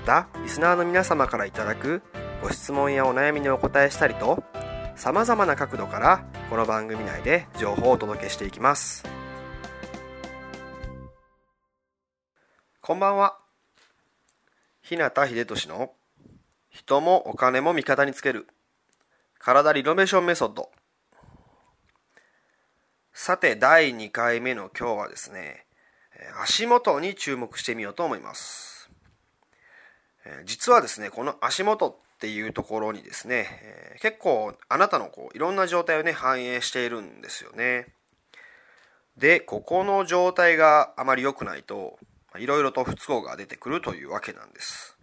またリスナーの皆様からいただくご質問やお悩みにお答えしたりとさまざまな角度からこの番組内で情報をお届けしていきます。こんばんは。日向秀俊の人もお金も味方につける体リノベーションメソッド。さて第2回目の今日はですね足元に注目してみようと思います。え実はですねこの足元っていうところにですねえ結構あなたのこういろんな状態をね反映しているんですよね。でここの状態があまり良くないといろいろと不都合が出てくるというわけなんです。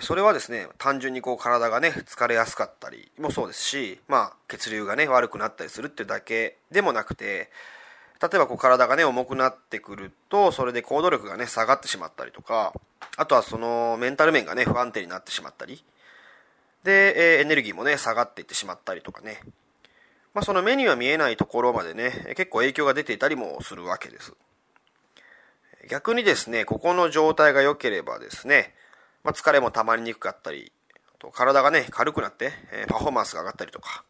それはですね単純にこう体がね疲れやすかったりもそうですし、まあ、血流がね悪くなったりするっていうだけでもなくて例えばこう体がね重くなってくるとそれで行動力がね下がってしまったりとかあとはそのメンタル面がね不安定になってしまったりで、えエネルギーもね下がっていってしまったりとかね、まあ、その目には見えないところまでね結構影響が出ていたりもするわけです。逆にですねここの状態が良ければですねまあ、疲れもたまりにくかったりと体がね軽くなって、えパフォーマンスが上がったりとか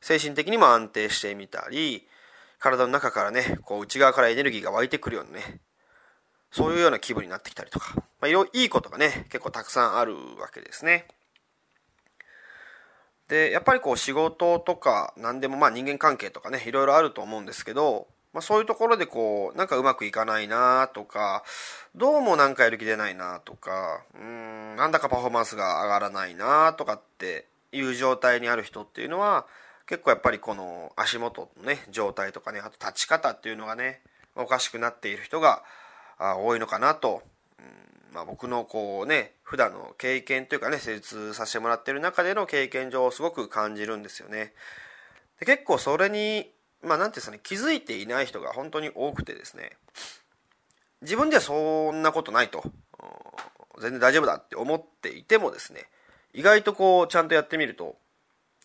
精神的にも安定してみたり体の中からねこう内側からエネルギーが湧いてくるようなねそういうような気分になってきたりとか、まあ、いいいことがね結構たくさんあるわけですね。でやっぱりこう仕事とか何でもまあ人間関係とかねいろいろあると思うんですけどまあ、そういうところでこうなんかうまくいかないなとかどうもなんかやる気出ないなとかうんなんだかパフォーマンスが上がらないなとかっていう状態にある人っていうのは結構やっぱりこの足元のね状態とかねあと立ち方っていうのがねおかしくなっている人が多いのかなと、うんまあ、僕のこうね普段の経験というかね施術させてもらってる中での経験上すごく感じるんですよね。で結構それにまあ何ていうんですかね気づいていない人が本当に多くてですね。自分ではそんなことないと。全然大丈夫だって思っていてもですね意外とこうちゃんとやってみると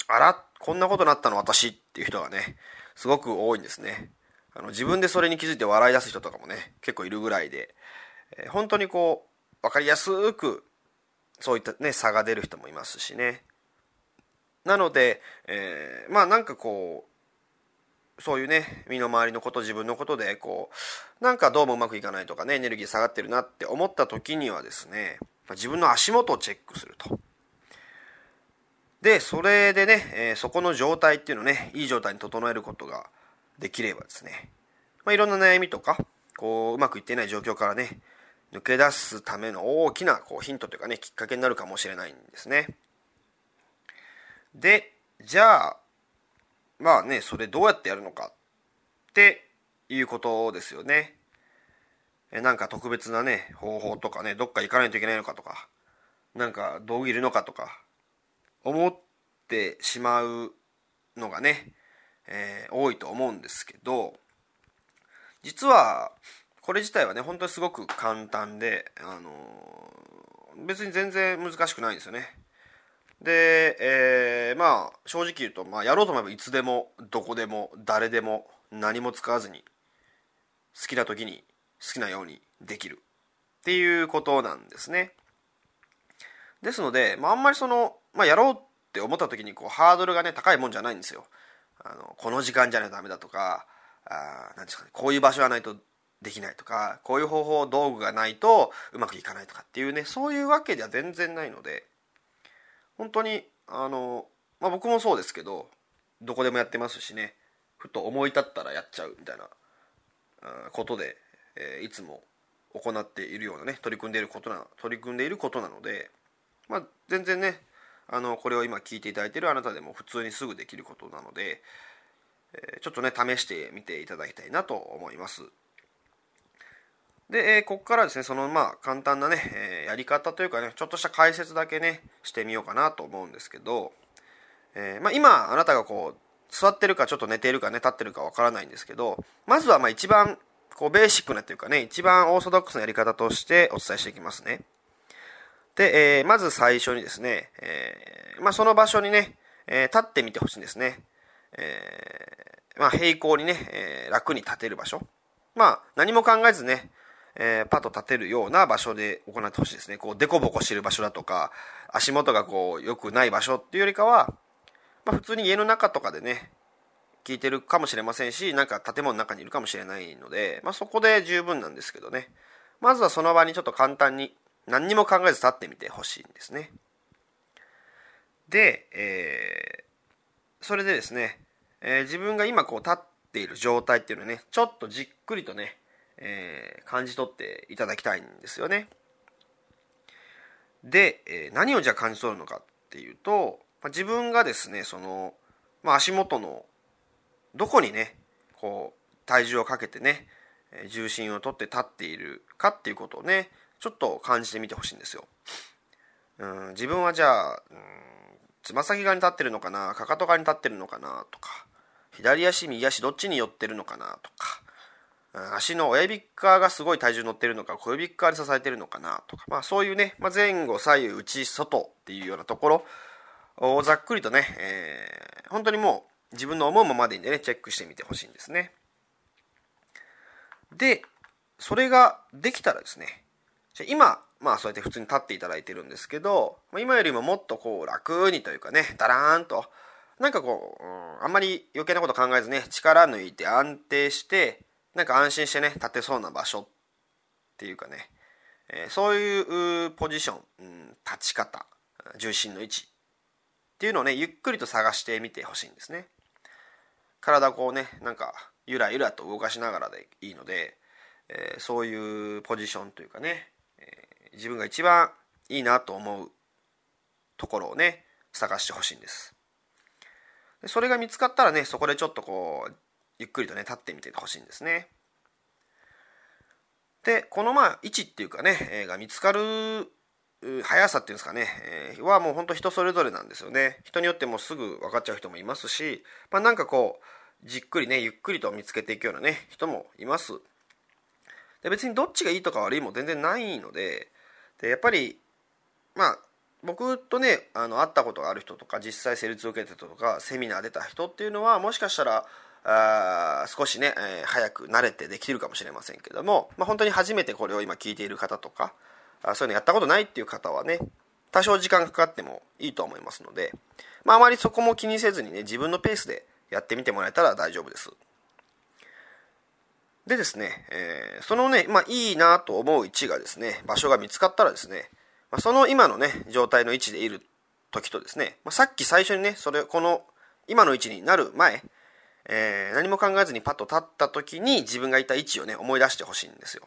あらっこんなことなったの私っていう人がねすごく多いんですねあの自分でそれに気づいて笑い出す人とかもね結構いるぐらいで、えー、本当にこう分かりやすくそういったね差が出る人もいますしねなので、えー、まあなんかこうそういうね身の回りのこと自分のことでこうなんかどうもうまくいかないとかねエネルギー下がってるなって思った時にはですね自分の足元をチェックすると。でそれでね、えー、そこの状態っていうのをねいい状態に整えることができればですね、まあ、いろんな悩みとかこううまくいっていない状況からね抜け出すための大きなこうヒントというかねきっかけになるかもしれないんですね。でじゃあまあねそれどうやってやるのかっていうことですよね。えなんか特別なね方法とかねどっか行かないといけないのかとかなんか道具いるのかとか思ってしまうのがね、えー、多いと思うんですけど実はこれ自体はね本当にすごく簡単で、あのー、別に全然難しくないんですよね。で、えー、まあ正直言うと、まあ、やろうと思えばいつでもどこでも誰でも何も使わずに好きな時に好きなようにできるっていうことなんですね。ですので、まあ、あんまりその、まあ、やろうって思った時にこうハードルがね高いもんじゃないんですよ。あのこの時間じゃないとダメだとかあなんですかねこういう場所はないとできないとかこういう方法道具がないとうまくいかないとかっていうねそういうわけでは全然ないので本当にあの、まあ、僕もそうですけどどこでもやってますしねふと思い立ったらやっちゃうみたいなことで、えー、いつも行っているようなね取り組んでいることな取り組んでいることなので、まあ、全然ねあのこれを今聞いていただいているあなたでも普通にすぐできることなので、えー、ちょっとね試してみていただきたいなと思います。で、えー、ここからですねそのまあ簡単なね、えー、やり方というかねちょっとした解説だけねしてみようかなと思うんですけど、えーまあ、今あなたがこう座ってるかちょっと寝てるかね立ってるかわからないんですけどまずはまあ一番こうベーシックなというかね一番オーソドックスなやり方としてお伝えしていきますねで、えー、まず最初にですね、えーまあ、その場所にね、えー、立ってみてほしいんですね、えーまあ、平行にね、えー、楽に立てる場所まあ何も考えずねえー、パッと立てるような場所で行ってほしいですね。こう、デコボコしてる場所だとか、足元がこう、良くない場所っていうよりかは、まあ、普通に家の中とかでね、聞いてるかもしれませんし、なんか建物の中にいるかもしれないので、まあ、そこで十分なんですけどね。まずはその場にちょっと簡単に何にも考えず立ってみてほしいんですね。で、えー、それでですね、えー、自分が今こう立っている状態っていうのをね、ちょっとじっくりとね、えー、感じ取っていただきたいんですよね。で、えー、何をじゃあ感じ取るのかっていうと、まあ、自分がですねその、まあ、足元のどこにねこう体重をかけてね重心をとって立っているかっていうことをねちょっと感じてみてほしいんですよ。うん自分はじゃあつま先側に立ってるのかなかかと側に立ってるのかなとか左足右足どっちに寄ってるのかなとか足の親指側がすごい体重乗ってるのか小指側で支えてるのかなとか、まあ、そういうね、まあ、前後左右内外っていうようなところをざっくりとね、えー、本当にもう自分の思うままでいいんでねチェックしてみてほしいんですねでそれができたらですね今まあそうやって普通に立っていただいてるんですけど今よりももっとこう楽にというかねダラーンとなんかこう、うん、あんまり余計なこと考えずね力抜いて安定してなんか安心してね立てそうな場所っていうかね、えー、そういうポジション、うん、立ち方重心の位置っていうのをねゆっくりと探してみてほしいんですね。体こうねなんかゆらゆらと動かしながらでいいので、えー、そういうポジションというかね、自分が一番いいなと思うところをね探してほしいんですでそれが見つかったらねそこでちょっとこうゆっくりとね立ってみてほしいんですね。でこのまあ位置っていうかね、えー、が見つかる速さっていうんですかね、えー、はもうほんと人それぞれなんですよね。人によってもすぐ分かっちゃう人もいますし、まあ、なんかこうじっくりねゆっくりと見つけていくようなね人もいます。で別にどっちがいいとか悪いも全然ないのででやっぱりまあ僕とねあの会ったことがある人とか実際施術を受けてたとかセミナー出た人っていうのはもしかしたらあ少しね、えー、早く慣れてできるかもしれませんけども、まあ、本当に初めてこれを今聞いている方とかあそういうのやったことないっていう方はね多少時間かかってもいいと思いますので、ま、あまりそこも気にせずにね自分のペースでやってみてもらえたら大丈夫です。でですね、えー、そのね、まあ、いいなと思う位置がですね場所が見つかったらですね、まあ、その今のね状態の位置でいる時とですね、まあ、さっき最初にねそれこの今の位置になる前えー、何も考えずにパッと立った時に自分がいた位置をね思い出してほしいんですよ。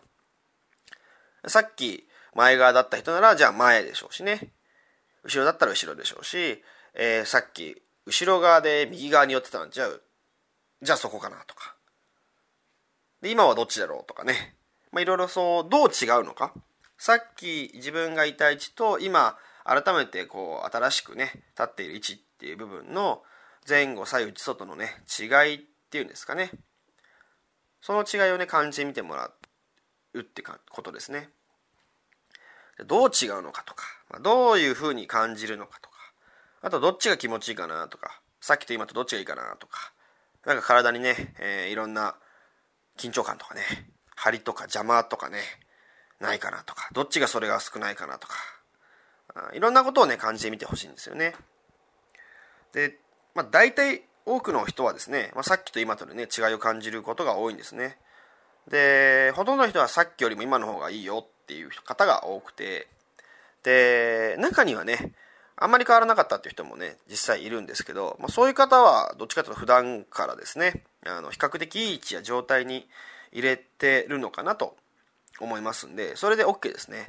さっき前側だった人ならじゃあ前でしょうしね。後ろだったら後ろでしょうし、えー、さっき後ろ側で右側に寄ってたのじゃあじゃあそこかなとか。で今はどっちだろうとかね。まあいろいろそうどう違うのか。さっき自分がいた位置と今改めてこう新しくね立っている位置っていう部分の前後左右内外のね違いっていうんですかね。その違いをね感じてみてもらうってことですね。どう違うのかとか。どういうふうに感じるのかとか。あとどっちが気持ちいいかなとか。さっきと今とどっちがいいかなとか。なんか体にね、えー、いろんな緊張感とかね張りとか邪魔とかねないかなとかどっちがそれが少ないかなとかいろんなことをね感じてみてほしいんですよね。でまあ、大体多くの人はですね、まあ、さっきと今とでね違いを感じることが多いんですね。でほとんどの人はさっきよりも今の方がいいよっていう方が多くてで中にはねあんまり変わらなかったっていう人もね実際いるんですけど、まあ、そういう方はどっちかというと普段からですねあの比較的いい位置や状態に入れてるのかなと思いますんでそれで OK ですね。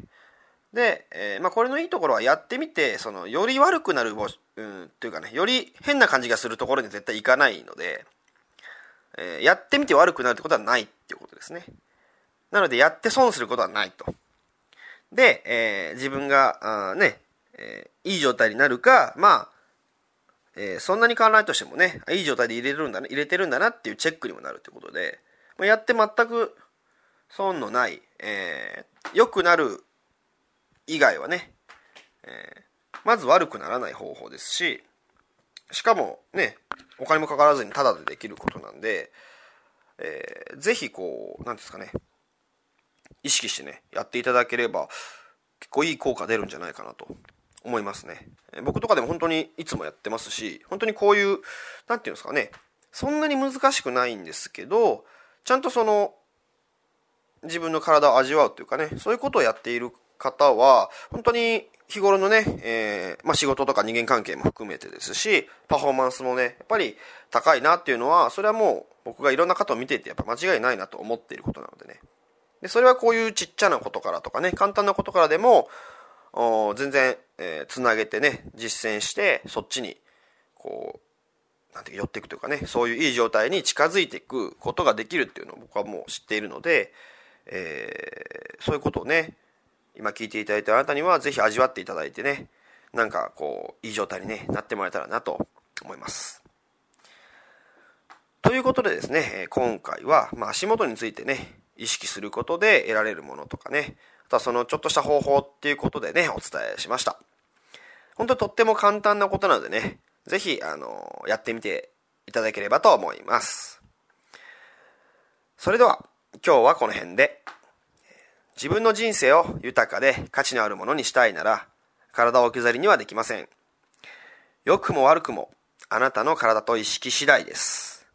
で、えー、まあ、これのいいところはやってみてそのより悪くなるうんっていうかねより変な感じがするところに絶対行かないので、えー、やってみて悪くなるってことはないっていうことですね。なのでやって損することはないと。で、えー、自分があねえー、いい状態になるか、まあ、えー、そんなに変わらないとしてもね、いい状態で入れるんだな、入れてるんだなっていうチェックにもなるということで、まあ、やって全く損のない、えー、良くなる以外はね、えー、まず悪くならない方法ですし、しかもね、お金もかからずにタダでできることなんで、えー、ぜひこう、なんですかね、意識してね、やっていただければ、結構いい効果出るんじゃないかなと。思いますね。僕とかでも本当にいつもやってますし、本当にこういう、何て言うんですかね、そんなに難しくないんですけど、ちゃんとその、自分の体を味わうというかね、そういうことをやっている方は、本当に日頃のね、えー、まあ、仕事とか人間関係も含めてですし、パフォーマンスもね、やっぱり高いなっていうのは、それはもう僕がいろんな方を見ていて、やっぱ間違いないなと思っていることなのでね。でそれはこういうちっちゃなことからとかね、簡単なことからでも、全然、えー、つなげてね実践してそっちにこうなんて寄っていくというかねそういういい状態に近づいていくことができるっていうのを僕はもう知っているので、えー、そういうことをね今聞いていただいたあなたには是非味わっていただいてねなんかこういい状態に、ね、なってもらえたらなと思います。ということでですね今回は、まあ、足元についてね意識することで得られるものとかねあとはそのちょっとした方法っていうことでね、お伝えしました。本当にとっても簡単なことなのでね、ぜひ、あの、やってみていただければと思います。それでは、今日はこの辺で、自分の人生を豊かで価値のあるものにしたいなら、体を置き去りにはできません。良くも悪くも、あなたの体と意識次第です。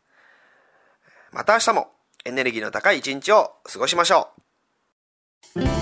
また明日もエネルギーの高い一日を過ごしましょう。